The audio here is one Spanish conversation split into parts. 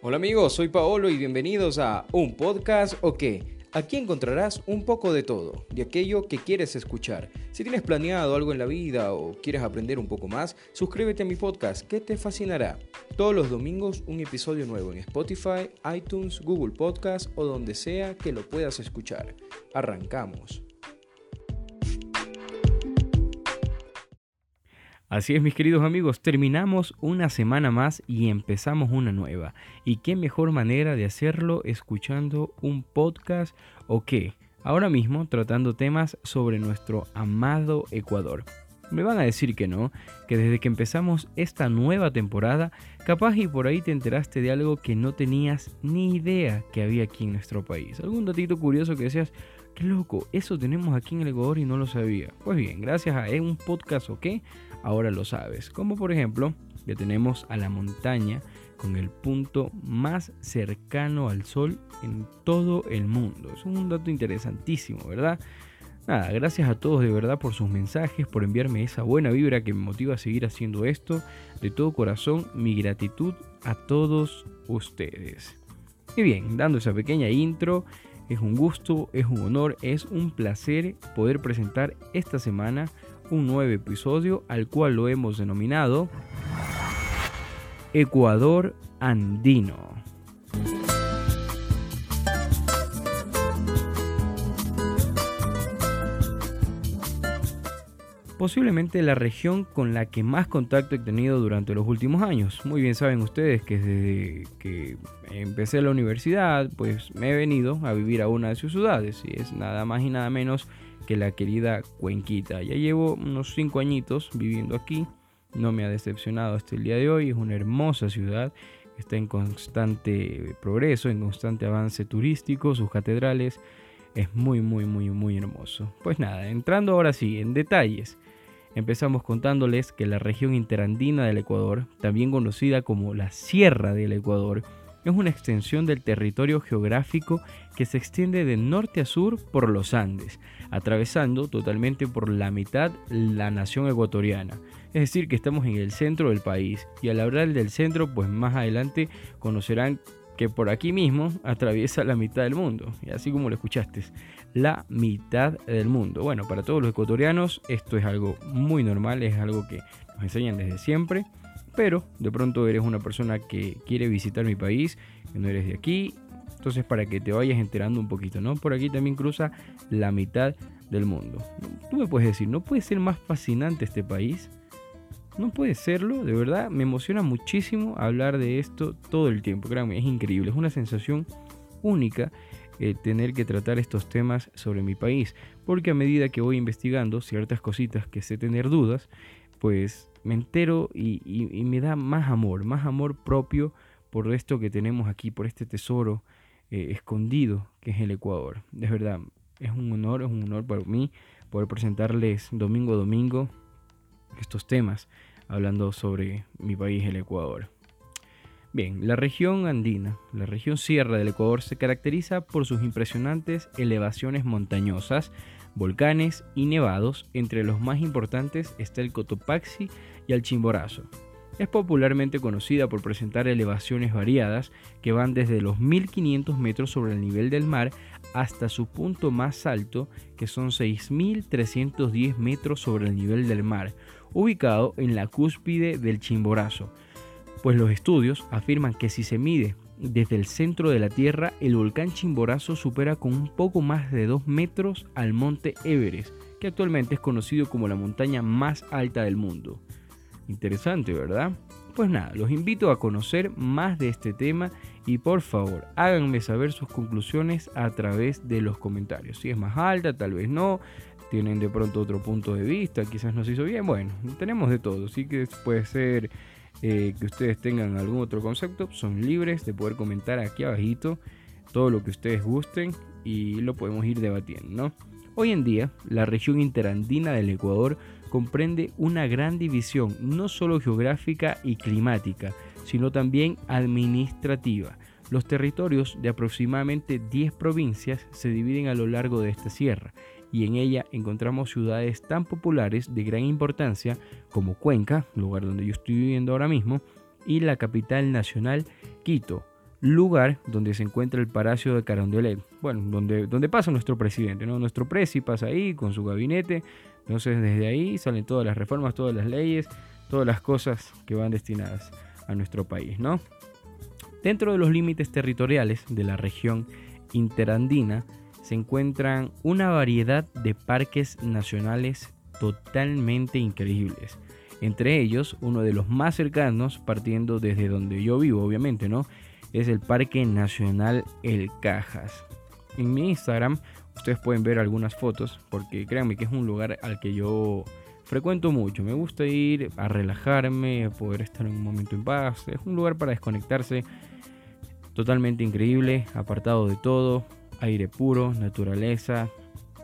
Hola amigos, soy Paolo y bienvenidos a Un Podcast o qué. Aquí encontrarás un poco de todo, de aquello que quieres escuchar. Si tienes planeado algo en la vida o quieres aprender un poco más, suscríbete a mi podcast que te fascinará. Todos los domingos un episodio nuevo en Spotify, iTunes, Google Podcast o donde sea que lo puedas escuchar. Arrancamos. Así es, mis queridos amigos, terminamos una semana más y empezamos una nueva. ¿Y qué mejor manera de hacerlo escuchando un podcast o qué? Ahora mismo tratando temas sobre nuestro amado Ecuador. Me van a decir que no, que desde que empezamos esta nueva temporada, capaz y por ahí te enteraste de algo que no tenías ni idea que había aquí en nuestro país. Algún datito curioso que decías, qué loco, eso tenemos aquí en el Ecuador y no lo sabía. Pues bien, gracias a un podcast o qué, ahora lo sabes. Como por ejemplo que tenemos a la montaña con el punto más cercano al sol en todo el mundo. Es un dato interesantísimo, ¿verdad? Nada, gracias a todos de verdad por sus mensajes, por enviarme esa buena vibra que me motiva a seguir haciendo esto. De todo corazón, mi gratitud a todos ustedes. Y bien, dando esa pequeña intro, es un gusto, es un honor, es un placer poder presentar esta semana un nuevo episodio al cual lo hemos denominado Ecuador Andino. Posiblemente la región con la que más contacto he tenido durante los últimos años. Muy bien saben ustedes que desde que empecé la universidad, pues me he venido a vivir a una de sus ciudades y es nada más y nada menos que la querida Cuenquita. Ya llevo unos 5 añitos viviendo aquí, no me ha decepcionado hasta el día de hoy, es una hermosa ciudad, está en constante progreso, en constante avance turístico, sus catedrales, es muy, muy, muy, muy hermoso. Pues nada, entrando ahora sí en detalles. Empezamos contándoles que la región interandina del Ecuador, también conocida como la Sierra del Ecuador, es una extensión del territorio geográfico que se extiende de norte a sur por los Andes, atravesando totalmente por la mitad la nación ecuatoriana. Es decir, que estamos en el centro del país y al hablar del centro, pues más adelante conocerán que por aquí mismo atraviesa la mitad del mundo, y así como lo escuchaste, la mitad del mundo. Bueno, para todos los ecuatorianos esto es algo muy normal, es algo que nos enseñan desde siempre pero de pronto eres una persona que quiere visitar mi país, que no eres de aquí, entonces para que te vayas enterando un poquito, ¿no? Por aquí también cruza la mitad del mundo. Tú me puedes decir, ¿no puede ser más fascinante este país? No puede serlo, de verdad, me emociona muchísimo hablar de esto todo el tiempo, créanme, es increíble, es una sensación única eh, tener que tratar estos temas sobre mi país, porque a medida que voy investigando ciertas cositas que sé tener dudas, pues me entero y, me da más amor, más amor propio por esto que tenemos aquí, por este tesoro eh, escondido que es el Ecuador. Es verdad, es un honor, es un honor para mí poder presentarles domingo a domingo estos temas hablando sobre mi país, el Ecuador. Bien, la región andina, la región sierra del Ecuador se caracteriza por sus impresionantes elevaciones montañosas, volcanes y nevados, entre los más importantes está el Cotopaxi y el Chimborazo. Es popularmente conocida por presentar elevaciones variadas que van desde los 1500 metros sobre el nivel del mar hasta su punto más alto, que son 6310 metros sobre el nivel del mar, ubicado en la cúspide del Chimborazo. Pues los estudios afirman que si se mide desde el centro de la Tierra, el volcán Chimborazo supera con un poco más de 2 metros al monte Everest, que actualmente es conocido como la montaña más alta del mundo. Interesante, ¿verdad? Pues nada, los invito a conocer más de este tema y por favor háganme saber sus conclusiones a través de los comentarios. Si es más alta, tal vez no, tienen de pronto otro punto de vista, quizás nos hizo bien, bueno, tenemos de todo, así que puede ser eh, que ustedes tengan algún otro concepto, son libres de poder comentar aquí abajito todo lo que ustedes gusten y lo podemos ir debatiendo. Hoy en día, la región interandina del Ecuador comprende una gran división no solo geográfica y climática, sino también administrativa. Los territorios de aproximadamente 10 provincias se dividen a lo largo de esta sierra y en ella encontramos ciudades tan populares de gran importancia como Cuenca, lugar donde yo estoy viviendo ahora mismo, y la capital nacional, Quito, lugar donde se encuentra el Palacio de Carondelet. Bueno, donde, donde pasa nuestro presidente, ¿no? Nuestro presi pasa ahí con su gabinete. Entonces desde ahí salen todas las reformas, todas las leyes, todas las cosas que van destinadas a nuestro país, ¿no? Dentro de los límites territoriales de la región interandina se encuentran una variedad de parques nacionales totalmente increíbles. Entre ellos, uno de los más cercanos, partiendo desde donde yo vivo, obviamente, ¿no? Es el Parque Nacional El Cajas. En mi Instagram ustedes pueden ver algunas fotos, porque créanme que es un lugar al que yo frecuento mucho. Me gusta ir a relajarme, a poder estar un momento en paz. Es un lugar para desconectarse totalmente increíble, apartado de todo, aire puro, naturaleza.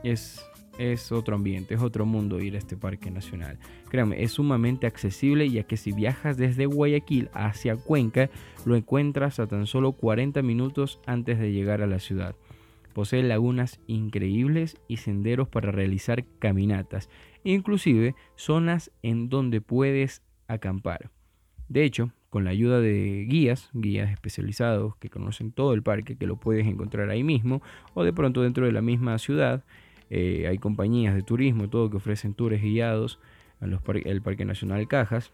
Es, es otro ambiente, es otro mundo ir a este parque nacional. Créanme, es sumamente accesible ya que si viajas desde Guayaquil hacia Cuenca, lo encuentras a tan solo 40 minutos antes de llegar a la ciudad. Posee lagunas increíbles y senderos para realizar caminatas, inclusive zonas en donde puedes acampar. De hecho, con la ayuda de guías, guías especializados que conocen todo el parque, que lo puedes encontrar ahí mismo, o de pronto dentro de la misma ciudad. Eh, hay compañías de turismo, todo que ofrecen tours guiados al Parque Nacional Cajas.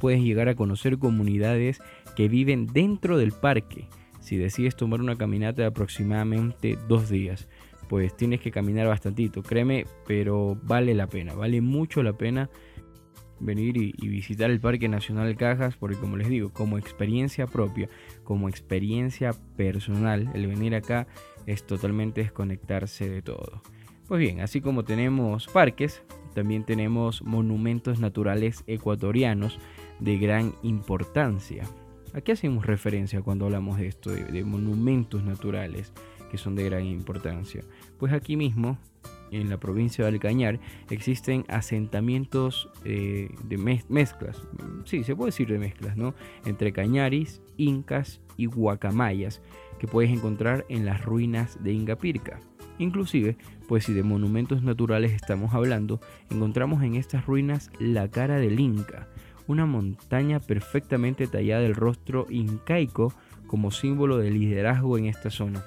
Puedes llegar a conocer comunidades que viven dentro del parque. Si decides tomar una caminata de aproximadamente dos días, pues tienes que caminar bastantito, créeme, pero vale la pena, vale mucho la pena venir y, visitar el Parque Nacional Cajas, porque como les digo, como experiencia propia, como experiencia personal, el venir acá es totalmente desconectarse de todo. Pues bien, así como tenemos parques, también tenemos monumentos naturales ecuatorianos de gran importancia. ¿A qué hacemos referencia cuando hablamos de esto, de monumentos naturales que son de gran importancia? Pues aquí mismo en la provincia de Alcañar existen asentamientos eh, de mezclas, sí, se puede decir de mezclas, ¿no? Entre cañaris, incas y guacamayas que puedes encontrar en las ruinas de Ingapirca. Inclusive, pues si de monumentos naturales estamos hablando, encontramos en estas ruinas la cara del Inca, una montaña perfectamente tallada del rostro incaico como símbolo de liderazgo en esta zona.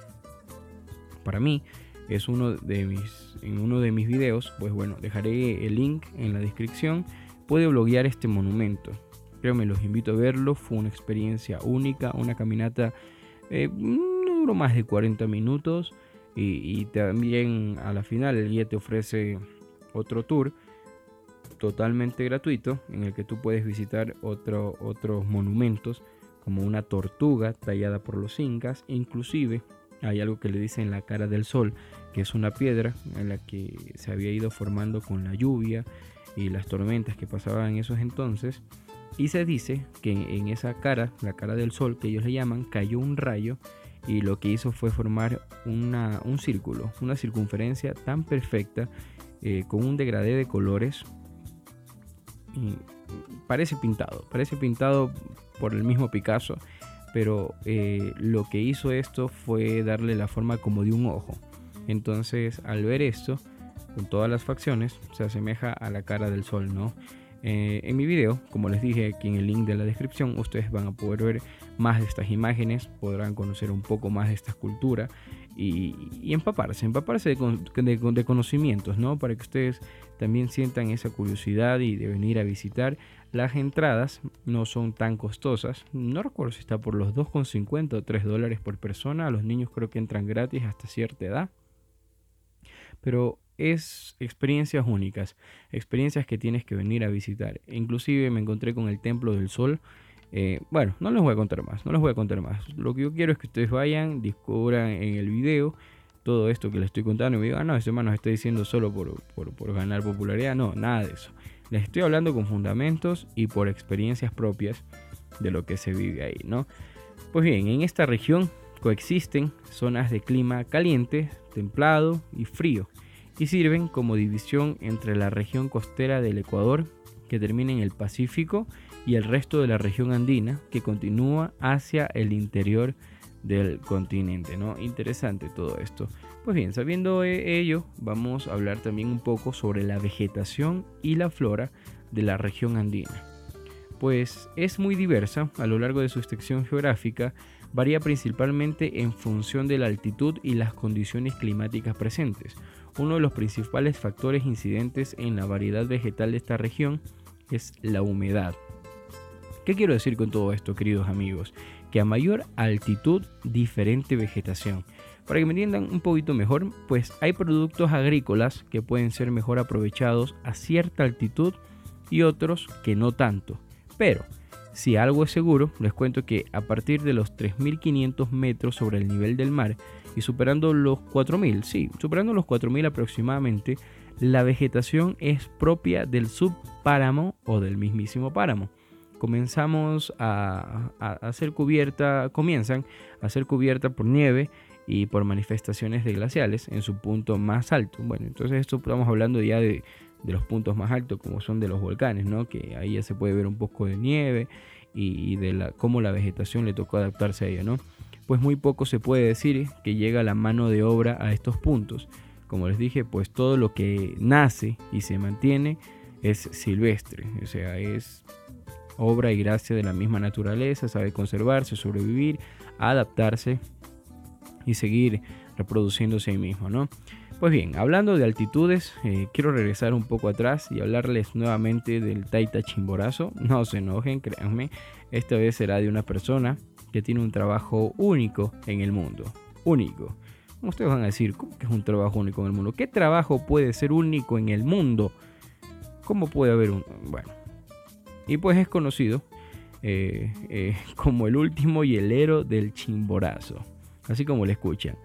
Para mí, es uno de mis, en uno de mis videos, pues bueno, dejaré el link en la descripción. Puede bloguear este monumento. Creo me los invito a verlo. Fue una experiencia única, una caminata eh, no duró más de 40 minutos. Y, también a la final el guía te ofrece otro tour totalmente gratuito en el que tú puedes visitar otro, otros monumentos como una tortuga tallada por los incas, inclusive hay algo que le dicen la cara del sol, que es una piedra en la que se había ido formando con la lluvia y las tormentas que pasaban en esos entonces. Y se dice que en esa cara, la cara del sol que ellos le llaman, cayó un rayo y lo que hizo fue formar una, un círculo, una circunferencia tan perfecta eh, con un degradé de colores. Parece pintado, parece pintado por el mismo Picasso pero eh, lo que hizo esto fue darle la forma como de un ojo. Entonces, al ver esto, con todas las facciones, se asemeja a la cara del sol, ¿no? Eh, en mi video, como les dije aquí en el link de la descripción, ustedes van a poder ver más de estas imágenes, podrán conocer un poco más de esta cultura y, empaparse, empaparse de, conocimientos, ¿no? Para que ustedes también sientan esa curiosidad y de venir a visitar. Las entradas no son tan costosas, no recuerdo si está por los 2,50 o 3 dólares por persona, los niños creo que entran gratis hasta cierta edad. Pero es experiencias únicas, experiencias que tienes que venir a visitar. Inclusive me encontré con el Templo del Sol, eh, bueno, no les voy a contar más, no les voy a contar más. Lo que yo quiero es que ustedes vayan, descubran en el video todo esto que les estoy contando y me digan, ah, no, ese hermano está diciendo solo por, por, ganar popularidad. No, nada de eso. Les estoy hablando con fundamentos y por experiencias propias de lo que se vive ahí, ¿no? Pues bien, en esta región coexisten zonas de clima caliente, templado y frío y sirven como división entre la región costera del Ecuador que termina en el Pacífico y el resto de la región andina que continúa hacia el interior del continente, ¿no? Interesante todo esto. Pues bien, sabiendo ello, vamos a hablar también un poco sobre la vegetación y la flora de la región andina. Pues es muy diversa a lo largo de su extensión geográfica, varía principalmente en función de la altitud y las condiciones climáticas presentes. Uno de los principales factores incidentes en la variedad vegetal de esta región es la humedad. ¿Qué quiero decir con todo esto, queridos amigos? Que a mayor altitud, diferente vegetación. Para que me entiendan un poquito mejor, pues hay productos agrícolas que pueden ser mejor aprovechados a cierta altitud y otros que no tanto. Pero si algo es seguro, les cuento que a partir de los 3.500 metros sobre el nivel del mar y superando los 4.000, sí, superando los 4.000 aproximadamente, la vegetación es propia del subpáramo o del mismísimo páramo. Comenzamos a, a, ser cubierta, comienzan a ser cubierta por nieve y por manifestaciones de glaciales en su punto más alto. Bueno, entonces esto estamos hablando ya de, de los puntos más altos como son de los volcanes, ¿no? Que ahí ya se puede ver un poco de nieve y, de la, cómo la vegetación le tocó adaptarse a ella, ¿no? Pues muy poco se puede decir que llega la mano de obra a estos puntos. Como les dije, pues todo lo que nace y se mantiene es silvestre, o sea, es obra y gracia de la misma naturaleza, sabe conservarse, sobrevivir, adaptarse y seguir reproduciéndose a sí mismo, ¿no? Pues bien, hablando de altitudes, eh, quiero regresar un poco atrás y hablarles nuevamente del Taita Chimborazo. No se enojen, créanme, esta vez será de una persona que tiene un trabajo único en el mundo. Único. Ustedes van a decir, ¿cómo que es un trabajo único en el mundo? ¿Qué trabajo puede ser único en el mundo? ¿Cómo puede haber un...? Bueno. Y pues es conocido eh, eh, como el último hielero del Chimborazo. Así como le escuchan.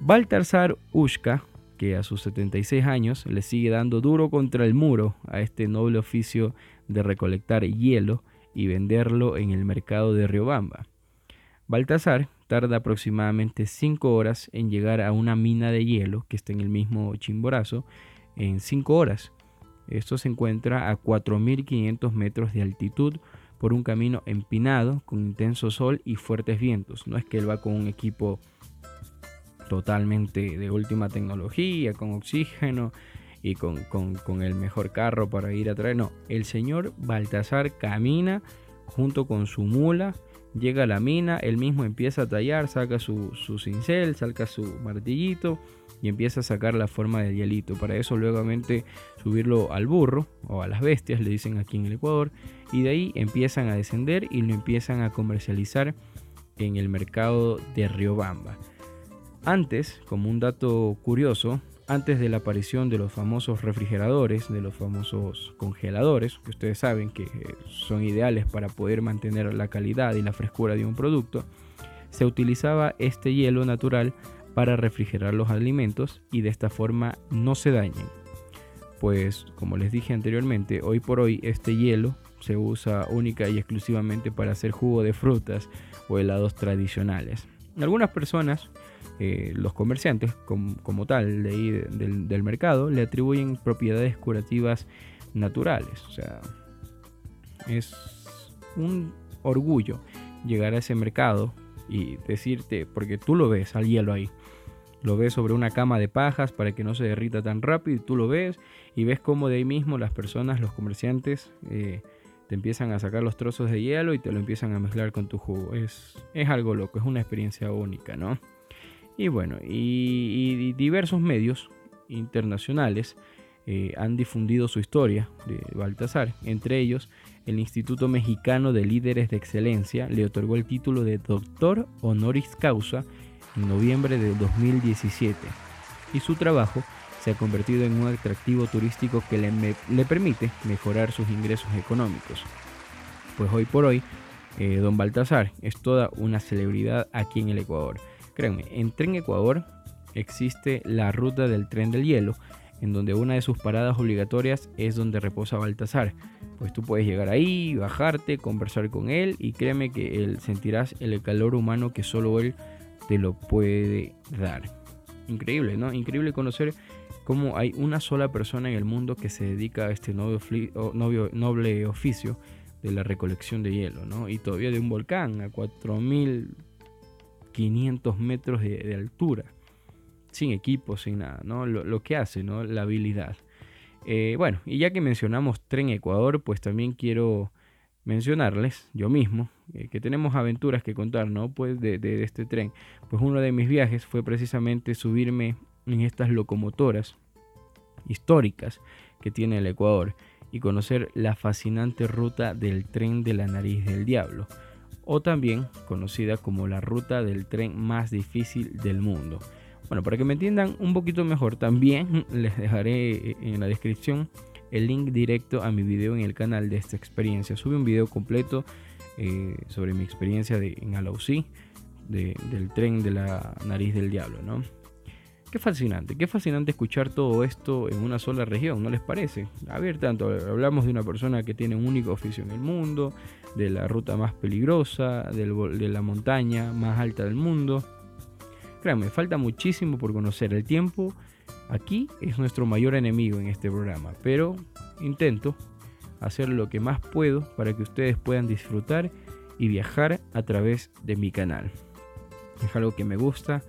Baltasar Ushka, que a sus 76 años le sigue dando duro contra el muro a este noble oficio de recolectar hielo y venderlo en el mercado de Riobamba. Baltasar tarda aproximadamente 5 horas en llegar a una mina de hielo que está en el mismo Chimborazo en 5 horas. Esto se encuentra a 4.500 metros de altitud por un camino empinado con intenso sol y fuertes vientos. No es que él va con un equipo totalmente de última tecnología, con oxígeno y con, el mejor carro para ir a traer. No, el señor Baltasar camina junto con su mula, llega a la mina, él mismo empieza a tallar, saca su, su cincel, saca su martillito y empieza a sacar la forma del hielito. Para eso luego subirlo al burro o a las bestias, le dicen aquí en el Ecuador, y de ahí empiezan a descender y lo empiezan a comercializar en el mercado de Riobamba. Antes, como un dato curioso, antes de la aparición de los famosos refrigeradores, de los famosos congeladores, que ustedes saben que eh, son ideales para poder mantener la calidad y la frescura de un producto, se utilizaba este hielo natural para refrigerar los alimentos y de esta forma no se dañen. Pues como les dije anteriormente, hoy por hoy este hielo se usa única y exclusivamente para hacer jugo de frutas o helados tradicionales. Algunas personas eh, los comerciantes como, tal de del, mercado le atribuyen propiedades curativas naturales. O sea, es un orgullo llegar a ese mercado y decirte, porque tú lo ves al hielo ahí, lo ves sobre una cama de pajas para que no se derrita tan rápido y tú lo ves y ves cómo de ahí mismo las personas, los comerciantes, eh, te empiezan a sacar los trozos de hielo y te lo empiezan a mezclar con tu jugo. Es, es algo loco, es una experiencia única, ¿no? Y bueno, y, diversos medios internacionales eh, han difundido su historia de Baltasar. Entre ellos, el Instituto Mexicano de Líderes de Excelencia le otorgó el título de Doctor Honoris Causa en noviembre de 2017. Y su trabajo se ha convertido en un atractivo turístico que le, permite mejorar sus ingresos económicos. Pues hoy por hoy, eh, don Baltasar es toda una celebridad aquí en el Ecuador. Créanme, en Tren Ecuador existe la ruta del tren del hielo, en donde una de sus paradas obligatorias es donde reposa Baltasar. Pues tú puedes llegar ahí, bajarte, conversar con él y créeme que él sentirás el calor humano que solo él te lo puede dar. Increíble, ¿no? Increíble conocer cómo hay una sola persona en el mundo que se dedica a este noble oficio de la recolección de hielo, ¿no? Y todavía de un volcán a 4000 500 metros de, altura, sin equipo, sin nada, ¿no? Lo, que hace, ¿no? La habilidad. Eh, bueno, y ya que mencionamos Tren Ecuador, pues también quiero mencionarles, yo mismo, eh, que tenemos aventuras que contar, ¿no? Pues de, de, este tren. Pues uno de mis viajes fue precisamente subirme en estas locomotoras históricas que tiene el Ecuador y conocer la fascinante ruta del tren de la nariz del diablo, o también conocida como la ruta del tren más difícil del mundo. Bueno, para que me entiendan un poquito mejor, también les dejaré en la descripción el link directo a mi video en el canal de esta experiencia. Sube un video completo eh, sobre mi experiencia de, en Alausí, del tren de la nariz del diablo, ¿no? Qué fascinante, qué fascinante escuchar todo esto en una sola región, ¿no les parece? A ver, tanto hablamos de una persona que tiene un único oficio en el mundo, de la ruta más peligrosa, de la montaña más alta del mundo. Créanme, falta muchísimo por conocer. El tiempo aquí es nuestro mayor enemigo en este programa, pero intento hacer lo que más puedo para que ustedes puedan disfrutar y viajar a través de mi canal. Es algo que me gusta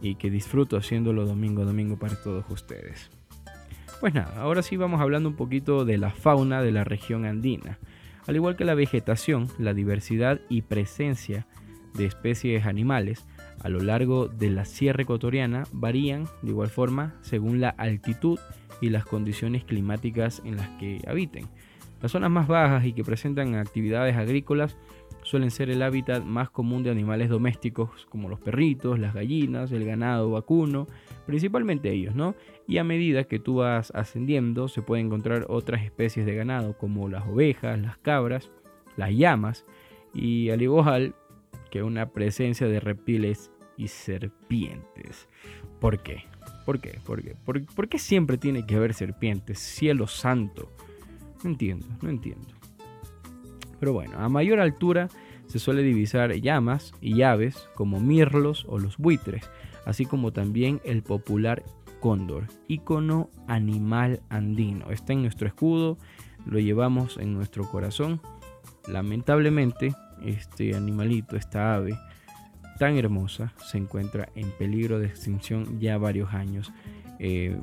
y que disfruto haciéndolo domingo a domingo para todos ustedes. Pues nada, ahora sí vamos hablando un poquito de la fauna de la región andina. Al igual que la vegetación, la diversidad y presencia de especies animales a lo largo de la sierra ecuatoriana varían de igual forma según la altitud y las condiciones climáticas en las que habiten. Las zonas más bajas y que presentan actividades agrícolas suelen ser el hábitat más común de animales domésticos como los perritos, las gallinas, el ganado vacuno, principalmente ellos, ¿no? Y a medida que tú vas ascendiendo se pueden encontrar otras especies de ganado como las ovejas, las cabras, las llamas y al igual que una presencia de reptiles y serpientes. ¿Por qué? ¿Por qué? ¿Por qué? ¿Por, qué siempre tiene que haber serpientes? Cielo santo. No entiendo, no entiendo. Pero bueno, a mayor altura se suele divisar llamas y aves como mirlos o los buitres, así como también el popular cóndor, icono animal andino. Está en nuestro escudo, lo llevamos en nuestro corazón. Lamentablemente, este animalito, esta ave tan hermosa, se encuentra en peligro de extinción ya varios años. Eh,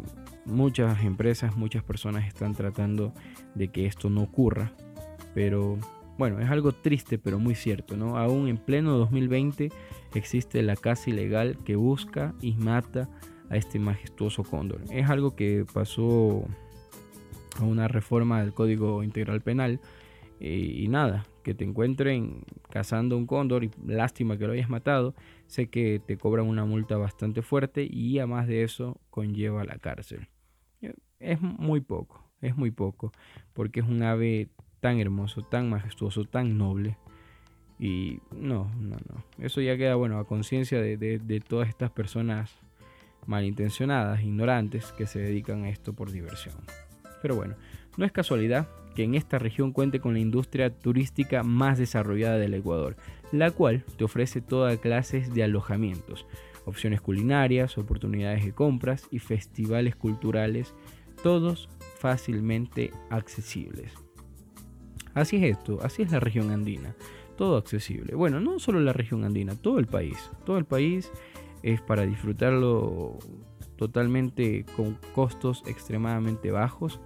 muchas empresas, muchas personas están tratando de que esto no ocurra, pero bueno, es algo triste pero muy cierto, ¿no? Aún en pleno 2020 existe la caza ilegal que busca y mata a este majestuoso cóndor. Es algo que pasó a una reforma del Código Integral Penal eh, y nada, que te encuentren cazando un cóndor y lástima que lo hayas matado, sé que te cobran una multa bastante fuerte y además de eso conlleva la cárcel. Es muy poco, es muy poco, porque es un ave tan hermoso, tan majestuoso, tan noble. Y no, no, no. Eso ya queda, bueno, a conciencia de, todas estas personas malintencionadas, ignorantes, que se dedican a esto por diversión. Pero bueno, no es casualidad que en esta región cuente con la industria turística más desarrollada del Ecuador, la cual te ofrece toda clases de alojamientos, opciones culinarias, oportunidades de compras y festivales culturales, todos fácilmente accesibles. Así es esto, así es la región andina. Todo accesible. Bueno, no solo la región andina, todo el país. Todo el país es para disfrutarlo totalmente con costos extremadamente bajos.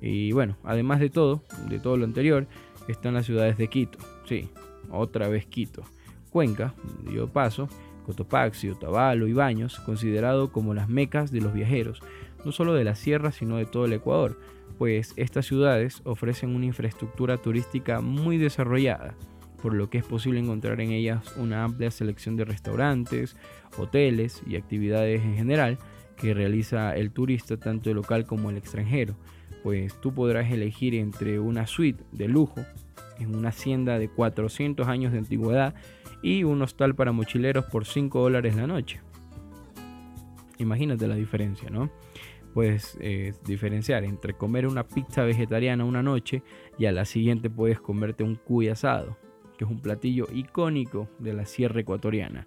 Y bueno, además de todo, de todo lo anterior, están las ciudades de Quito. Sí, otra vez Quito. Cuenca, yo paso, Cotopaxi, Otavalo y Baños, considerado como las mecas de los viajeros, no solo de la sierra, sino de todo el Ecuador pues estas ciudades ofrecen una infraestructura turística muy desarrollada, por lo que es posible encontrar en ellas una amplia selección de restaurantes, hoteles y actividades en general que realiza el turista tanto local como el extranjero, pues tú podrás elegir entre una suite de lujo en una hacienda de 400 años de antigüedad y un hostal para mochileros por 5 dólares la noche. Imagínate la diferencia, ¿no? puedes eh, diferenciar entre comer una pizza vegetariana una noche y a la siguiente puedes comerte un cuy asado, que es un platillo icónico de la sierra ecuatoriana.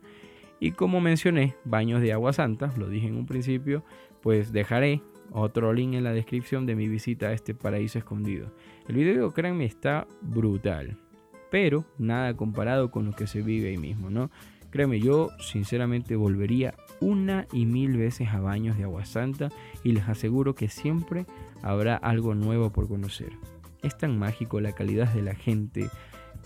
Y como mencioné, baños de agua santa, lo dije en un principio, pues dejaré otro link en la descripción de mi visita a este paraíso escondido. El video, créanme, está brutal, pero nada comparado con lo que se vive ahí mismo, ¿no? Créeme, yo sinceramente volvería una y mil veces a baños de agua santa y les aseguro que siempre habrá algo nuevo por conocer. Es tan mágico la calidad de la gente,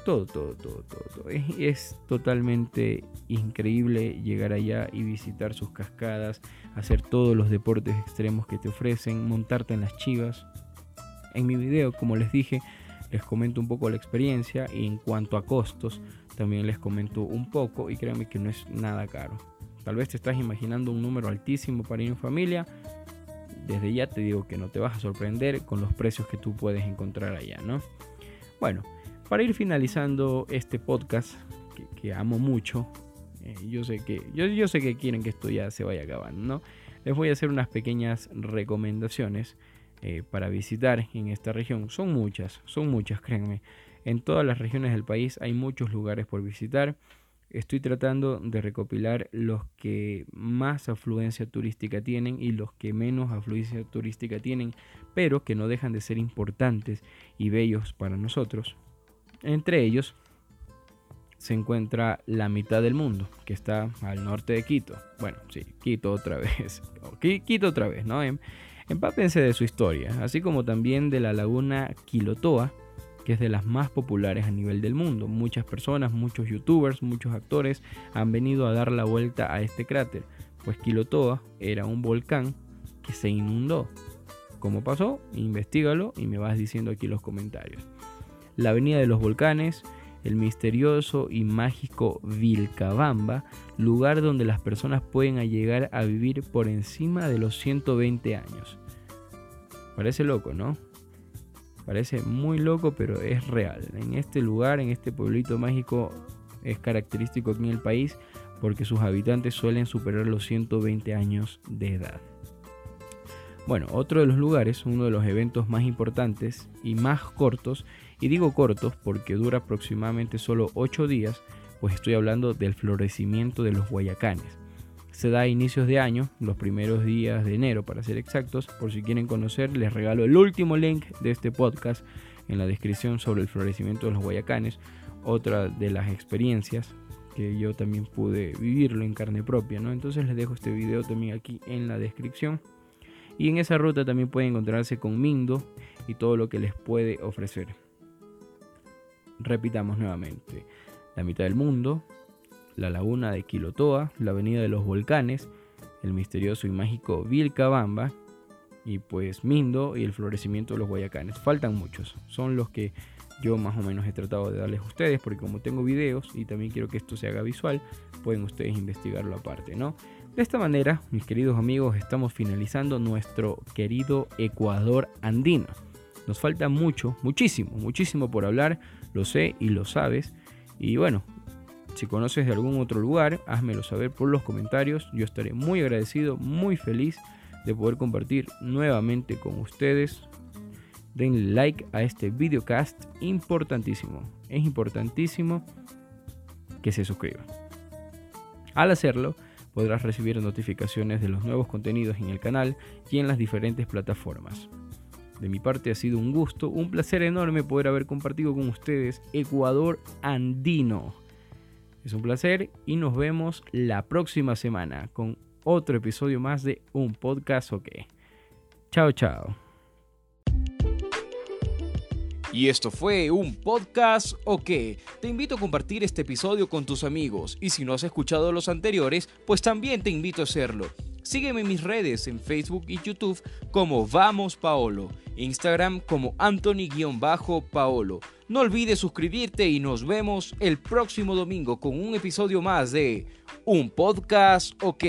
todo, todo, todo, todo. Es, totalmente increíble llegar allá y visitar sus cascadas, hacer todos los deportes extremos que te ofrecen, montarte en las chivas. En mi video, como les dije, les comento un poco la experiencia y en cuanto a costos, también les comento un poco y créanme que no es nada caro. Tal vez te estás imaginando un número altísimo para ir en familia. Desde ya te digo que no te vas a sorprender con los precios que tú puedes encontrar allá, ¿no? Bueno, para ir finalizando este podcast, que, amo mucho, eh, yo, sé que, yo, yo sé que quieren que esto ya se vaya acabando, ¿no? Les voy a hacer unas pequeñas recomendaciones eh, para visitar en esta región. Son muchas, son muchas, créanme. En todas las regiones del país hay muchos lugares por visitar. Estoy tratando de recopilar los que más afluencia turística tienen y los que menos afluencia turística tienen, pero que no dejan de ser importantes y bellos para nosotros. Entre ellos se encuentra la mitad del mundo, que está al norte de Quito. Bueno, sí, Quito otra vez. Quito otra vez, ¿no? Em, empápense de su historia, así como también de la laguna Quilotoa, que es de las más populares a nivel del mundo. Muchas personas, muchos youtubers, muchos actores han venido a dar la vuelta a este cráter, pues Quilotoa era un volcán que se inundó. ¿Cómo pasó? Investígalo y me vas diciendo aquí los comentarios la Avenida de los Volcanes, el misterioso y mágico Vilcabamba, lugar donde las personas pueden llegar a vivir por encima de los 120 años. Parece loco, ¿no? Parece muy loco, pero es real. En este lugar, en este pueblito mágico, es característico aquí en el país porque sus habitantes suelen superar los 120 años de edad. Bueno, otro de los lugares, uno de los eventos más importantes y más cortos, y digo cortos porque dura aproximadamente solo 8 días, pues estoy hablando del florecimiento de los guayacanes. Se da a inicios de año, los primeros días de enero para ser exactos. Por si quieren conocer, les regalo el último link de este podcast en la descripción sobre el florecimiento de los guayacanes. Otra de las experiencias que yo también pude vivirlo en carne propia, ¿no? Entonces les dejo este video también aquí en la descripción. Y en esa ruta también pueden encontrarse con Mindo y todo lo que les puede ofrecer. Repitamos nuevamente. La mitad del mundo, la laguna de Quilotoa, la avenida de los volcanes, el misterioso y mágico Vilcabamba y pues Mindo y el florecimiento de los Guayacanes. Faltan muchos, son los que yo más o menos he tratado de darles a ustedes porque como tengo videos y también quiero que esto se haga visual, pueden ustedes investigarlo aparte, ¿no? De esta manera, mis queridos amigos, estamos finalizando nuestro querido Ecuador andino. Nos falta mucho, muchísimo, muchísimo por hablar, lo sé y lo sabes. Y bueno, si conoces de algún otro lugar, házmelo saber por los comentarios. Yo estaré muy agradecido, muy feliz de poder compartir nuevamente con ustedes. Den like a este videocast importantísimo. Es importantísimo que se suscriban. Al hacerlo, podrás recibir notificaciones de los nuevos contenidos en el canal y en las diferentes plataformas. De mi parte ha sido un gusto, un placer enorme poder haber compartido con ustedes Ecuador Andino. Es un placer y nos vemos la próxima semana con otro episodio más de Un Podcast OK. Chao, chao. Y esto fue un podcast OK. Te invito a compartir este episodio con tus amigos y si no has escuchado los anteriores, pues también te invito a hacerlo. Sígueme en mis redes en Facebook y YouTube como Vamos Paolo, Instagram como Anthony-Paolo. No olvides suscribirte y nos vemos el próximo domingo con un episodio más de Un Podcast OK.